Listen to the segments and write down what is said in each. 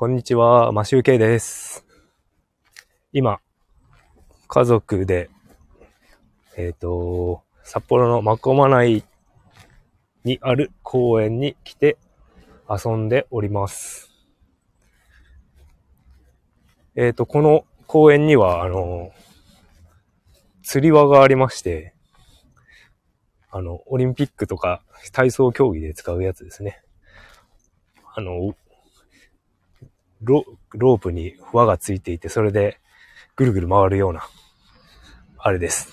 こんにちは、マシュウケイです。今、家族で、えっ、と、札幌のマコマ内にある公園に来て遊んでおります。えっ、と、この公園には、あの、釣り輪がありまして、あの、オリンピックとか体操競技で使うやつですね。あの、ロープに輪がついていて、それでぐるぐる回るような、あれです。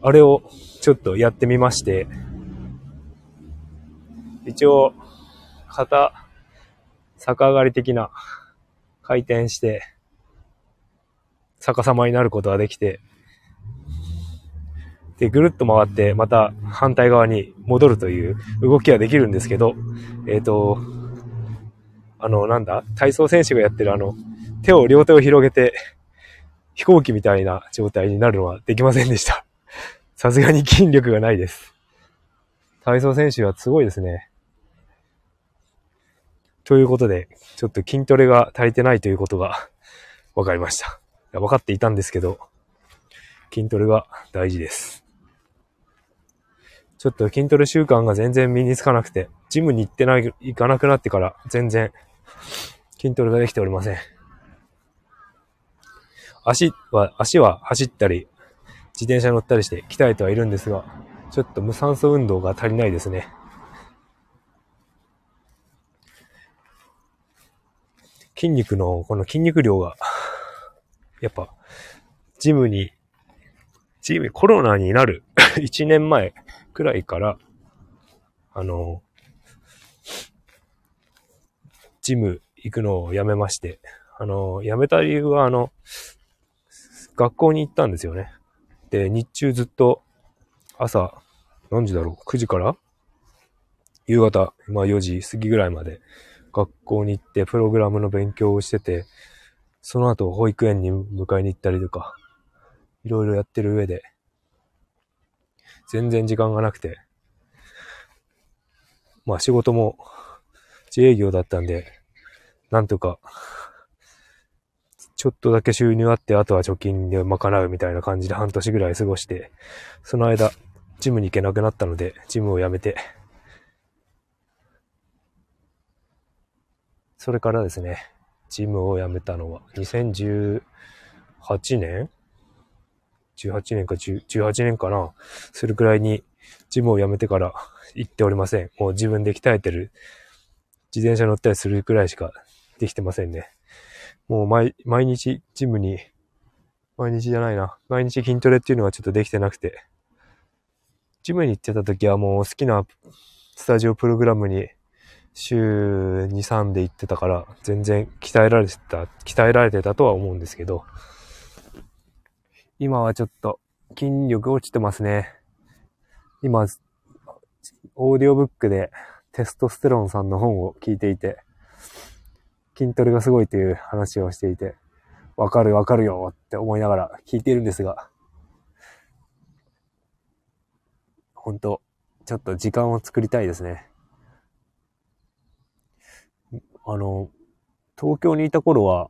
あれをちょっとやってみまして、一応、肩、逆上がり的な回転して、逆さまになることができて、で、ぐるっと回って、また反対側に戻るという動きはできるんですけど、えっ、と、あの、なんだ？体操選手がやってるあの、手を、両手を広げて、飛行機みたいな状態になるのはできませんでした。さすがに筋力がないです。体操選手はすごいですね。ということで、ちょっと筋トレが足りてないということが分かりました。分かっていたんですけど、筋トレが大事です。ちょっと筋トレ習慣が全然身につかなくて、ジムに行ってない、行かなくなってから全然筋トレができておりません。足は、足は走ったり、自転車乗ったりして鍛えてはいるんですが、ちょっと無酸素運動が足りないですね。筋肉の、この筋肉量が、やっぱ、ジムに、ジム、コロナになる 1年前くらいから、あの、ジム行くのをやめまして、あの、やめた理由は、あの、学校に行ったんですよね。で、日中ずっと朝、何時だろう ?9 時から夕方、まあ4時過ぎぐらいまで学校に行ってプログラムの勉強をしてて、その後保育園に迎えに行ったりとか、いろいろやってる上で、全然時間がなくて、まあ仕事も自営業だったんで、なんとか、ちょっとだけ収入あって、あとは貯金で賄うみたいな感じで半年ぐらい過ごして、その間、ジムに行けなくなったので、ジムを辞めて、それからですね、ジムを辞めたのは2018年 ?18 年か10 18年かな？するくらいにジムを辞めてから行っておりません。もう自分で鍛えてる自転車乗ったりするくらいしかできてませんね。もう毎毎日ジムに、毎日じゃないな。毎日筋トレっていうのはちょっとできてなくて。ジムに行ってた時はもう好きなスタジオプログラムに週2、3で行ってたから全然鍛えられてた、鍛えられてたとは思うんですけど、今はちょっと筋力落ちてますね。今、オーディオブックでテストステロンさんの本を聞いていて、筋トレがすごいという話をしていて、わかるわかるよって思いながら聞いているんですが、本当ちょっと時間を作りたいですね。あの、東京にいた頃は、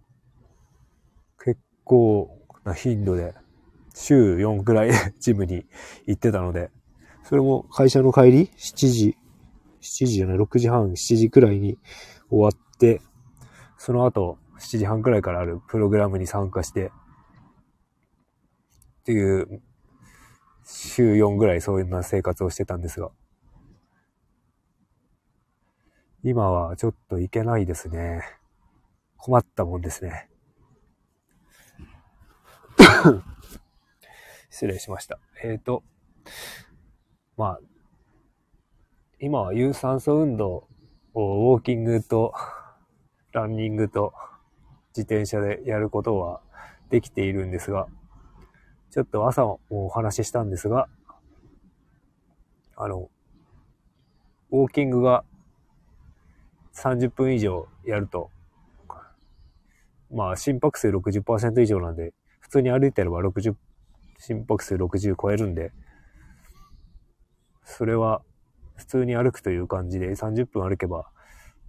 結構な頻度で、週4くらいでジムに行ってたので、それも会社の帰り ?7 時、7時じゃない、6時半、7時くらいに終わって、その後、7時半くらいからあるプログラムに参加して、っていう、週4ぐらいそういうな生活をしてたんですが、今はちょっと行けないですね。困ったもんですね。失礼しました。えっ、ー、と、まあ、今は有酸素運動をウォーキングとランニングと自転車でやることはできているんですが、ちょっと朝もお話ししたんですが、あの、ウォーキングが30分以上やると、まあ心拍数60%以上なんで、普通に歩いてれば60、心拍数60超えるんで、それは普通に歩くという感じで30分歩けば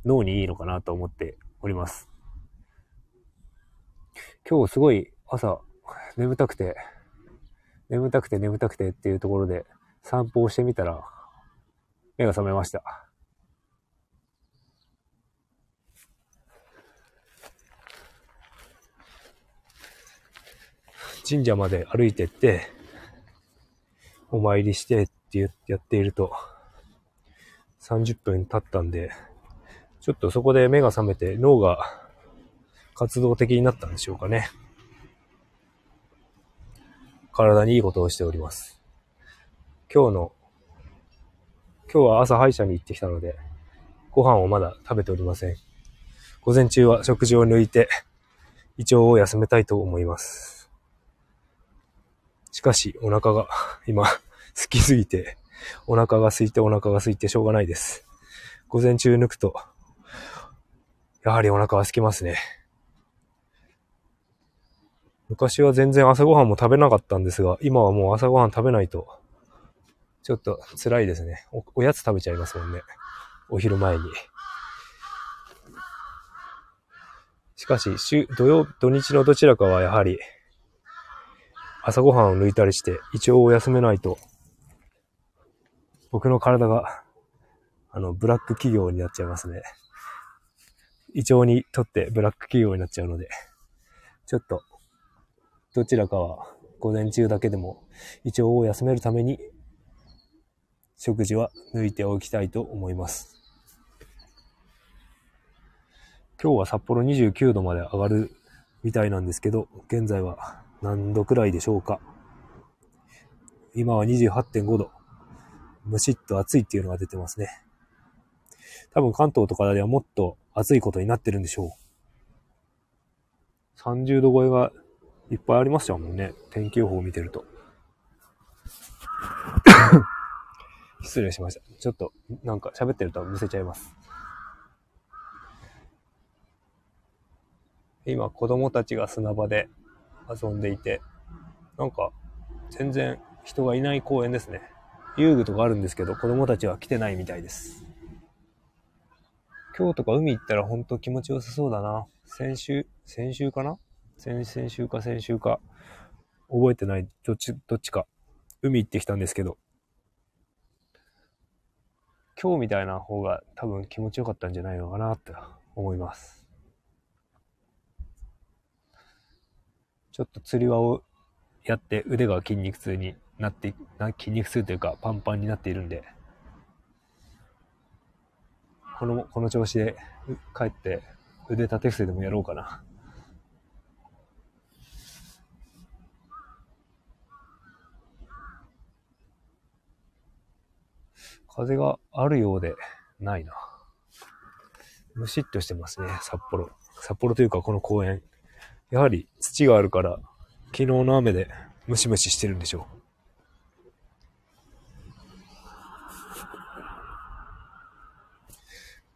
脳にいいのかなと思っております。今日すごい朝、眠たくて、眠たくて眠たくてっていうところで散歩をしてみたら、目が覚めました。神社まで歩いてって、お参りしてってやっていると、30分経ったんで、ちょっとそこで目が覚めて脳が活動的になったんでしょうかね。体にいいことをしております。今日の、今日は朝歯医者に行ってきたので、ご飯をまだ食べておりません。午前中は食事を抜いて、胃腸を休めたいと思います。しかし、お腹が今、好きすぎて、お腹が空いてお腹が空いてしょうがないです。午前中抜くと、やはりお腹は空きますね。昔は全然朝ごはんも食べなかったんですが、今はもう朝ごはん食べないと、ちょっと辛いですねお。おやつ食べちゃいますもんね。お昼前に。しかし、週、土曜、土日のどちらかはやはり、朝ごはんを抜いたりして、胃腸を休めないと、僕の体が、あの、ブラック企業になっちゃいますね。胃腸にとってブラック企業になっちゃうので、ちょっとどちらかは午前中だけでも胃腸を休めるために食事は抜いておきたいと思います。今日は札幌29度まで上がるみたいなんですけど、現在は何度くらいでしょうか？今は28.5度。むしっと暑いっていうのが出てますね。多分関東とかではもっと暑いことになってるんでしょう。30度超えがいっぱいありましたもんね。天気予報を見てると。失礼しました。ちょっと、なんか喋ってるとむせちゃいます。今、子供たちが砂場で遊んでいて、なんか、全然人がいない公園ですね。遊具とかあるんですけど、子供たちは来てないみたいです。今日とか海行ったらほんと気持ちよさそうだな。先週、先週かな？先々週か先週か、覚えてない、どっち、どっちか、海行ってきたんですけど、今日みたいな方が多分気持ちよかったんじゃないのかなって思います。ちょっと釣り輪をやって腕が筋肉痛になって、な筋肉痛というかパンパンになっているんで、この、この調子で帰って腕立て伏せでもやろうかな。風があるようでないな。むしっとしてますね、札幌。札幌というかこの公園。やはり土があるから、昨日の雨でムシムシしてるんでしょう。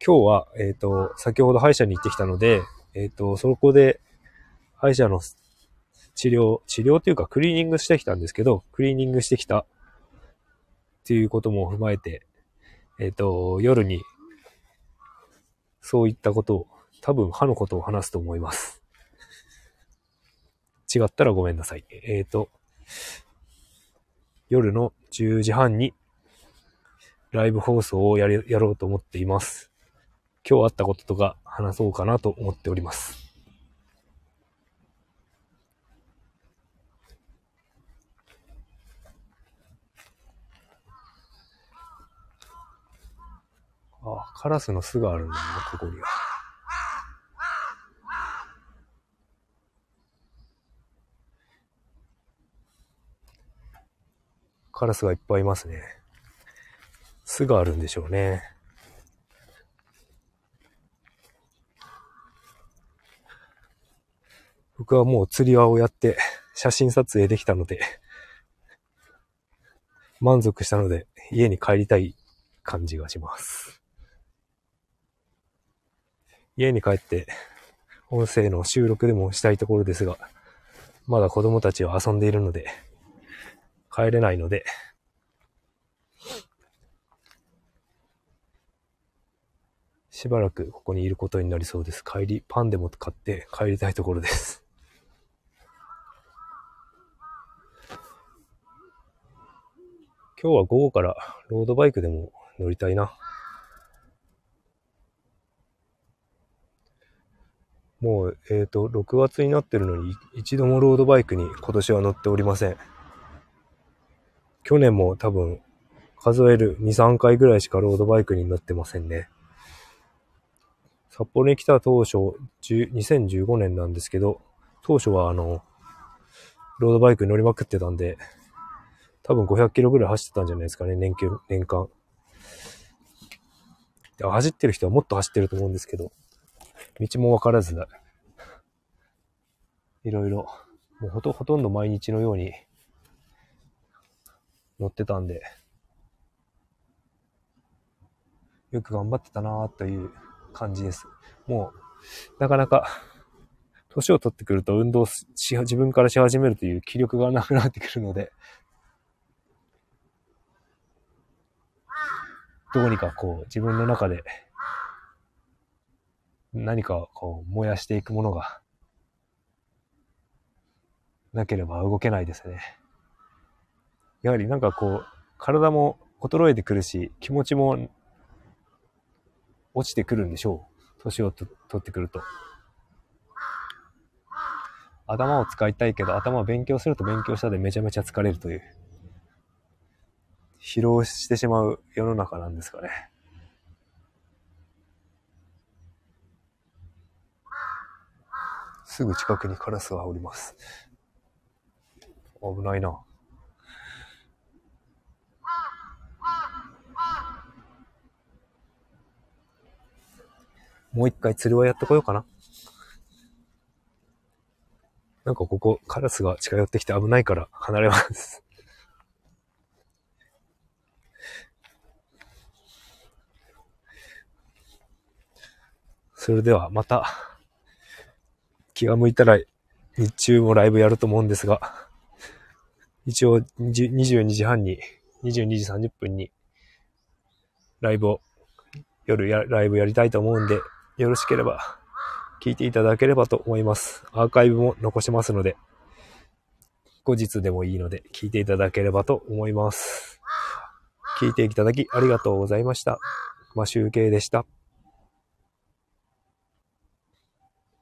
今日は、えっ、ー、と、先ほど歯医者に行ってきたので、えっ、ー、と、そこで歯医者の治療、治療というかクリーニングしてきたんですけど、クリーニングしてきたっていうことも踏まえて、えっ、ー、と、夜に、そういったことを、多分歯のことを話すと思います。違ったらごめんなさい。えっ、と、夜の10時半にライブ放送をやりやろうと思っています。今日あったこととか話そうかなと思っております。あ、カラスの巣があるんだな、ここには。カラスがいっぱいいますね。巣があるんでしょうね。僕はもう釣り輪をやって写真撮影できたので、満足したので家に帰りたい感じがします。家に帰って音声の収録でもしたいところですが、まだ子供たちは遊んでいるので、帰れないので、しばらくここにいることになりそうです。帰り、パンでも買って帰りたいところです。今日は午後からロードバイクでも乗りたいな。もう、えっ、と、6月になってるのに一度もロードバイクに今年は乗っておりません。去年も多分数える2、3回ぐらいしかロードバイクに乗ってませんね。札幌に来た当初、2015年なんですけど、当初はあの、ロードバイクに乗りまくってたんで、多分500キロぐらい走ってたんじゃないですかね、年休、年間。走ってる人はもっと走ってると思うんですけど、道もわからずだ。いろいろ、もうほと、ほとんど毎日のように乗ってたんで、よく頑張ってたなぁという感じです。もう、なかなか、年を取ってくると運動し、自分からし始めるという気力がなくなってくるので、どうにかこう、自分の中で、何かこう、燃やしていくものが、なければ動けないですね。やはりなんかこう、体も衰えてくるし、気持ちも落ちてくるんでしょう。年をと取ってくると。頭を使いたいけど、頭を勉強すると勉強したでめちゃめちゃ疲れるという。疲労してしまう世の中なんですかね。すぐ近くにカラスがおります。危ないな。もう一回釣りをやってこようかな。なんかここ、カラスが近寄ってきて危ないから離れます。それではまた、気が向いたら日中もライブやると思うんですが、一応20 22時半に、22時30分に、ライブを、夜や、ライブやりたいと思うんで、よろしければ、聞いていただければと思います。アーカイブも残しますので、後日でもいいので、聞いていただければと思います。聞いていただきありがとうございました。マシュウケイでした。